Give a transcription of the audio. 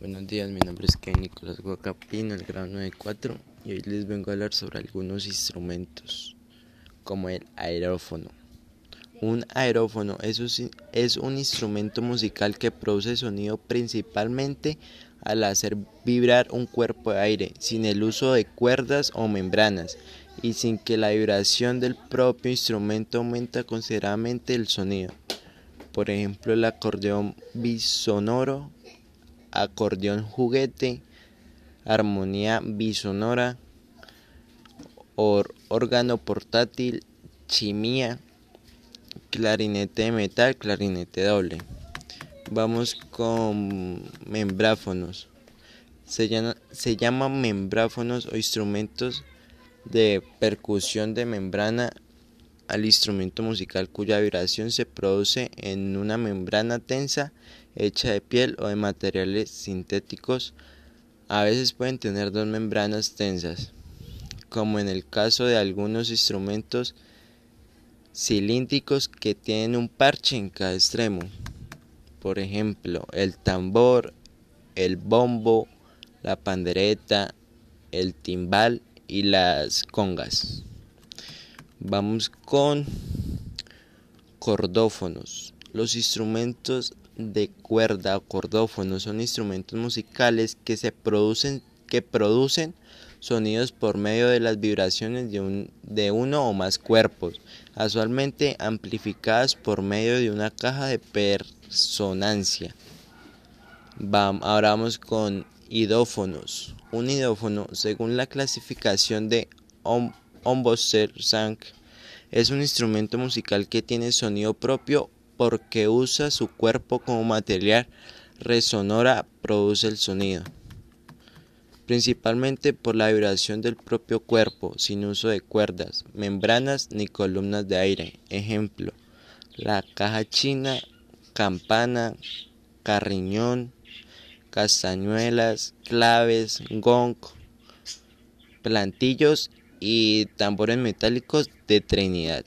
Buenos días, mi nombre es Ken Nicolás Guacapino, el grado 94, y hoy les vengo a hablar sobre algunos instrumentos, como el aerófono. Un aerófono es un instrumento musical que produce sonido principalmente al hacer vibrar un cuerpo de aire, sin el uso de cuerdas o membranas, y sin que la vibración del propio instrumento aumente considerablemente el sonido. Por ejemplo, el acordeón bisonoro acordeón juguete, armonía bisonora, órgano portátil, chimía, clarinete de metal, clarinete doble. Vamos con membráfonos. Se, se llaman membráfonos o instrumentos de percusión de membrana al instrumento musical cuya vibración se produce en una membrana tensa hecha de piel o de materiales sintéticos. A veces pueden tener dos membranas tensas, como en el caso de algunos instrumentos cilíndricos que tienen un parche en cada extremo. Por ejemplo, el tambor, el bombo, la pandereta, el timbal y las congas. Vamos con cordófonos. Los instrumentos de cuerda o cordófonos son instrumentos musicales que se producen que producen sonidos por medio de las vibraciones de, un, de uno o más cuerpos, casualmente amplificadas por medio de una caja de personancia. ahora vamos con idófonos. Un idófono, según la clasificación de Omboser Sank es un instrumento musical que tiene sonido propio porque usa su cuerpo como material resonora produce el sonido, principalmente por la vibración del propio cuerpo, sin uso de cuerdas, membranas ni columnas de aire. Ejemplo, la caja china, campana, carriñón, castañuelas, claves, gong, plantillos y tambores metálicos de Trinidad.